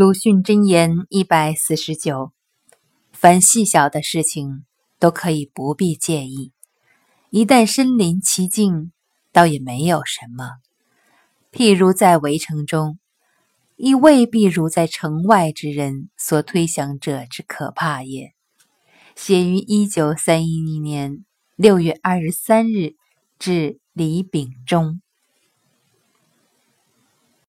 鲁迅箴言一百四十九凡细小的事情都可以不必介意一旦身临其境倒也没有什么。譬如在围城中亦未必如在城外之人所推想者之可怕也。写于一九三一年六月二十三日至李秉忠。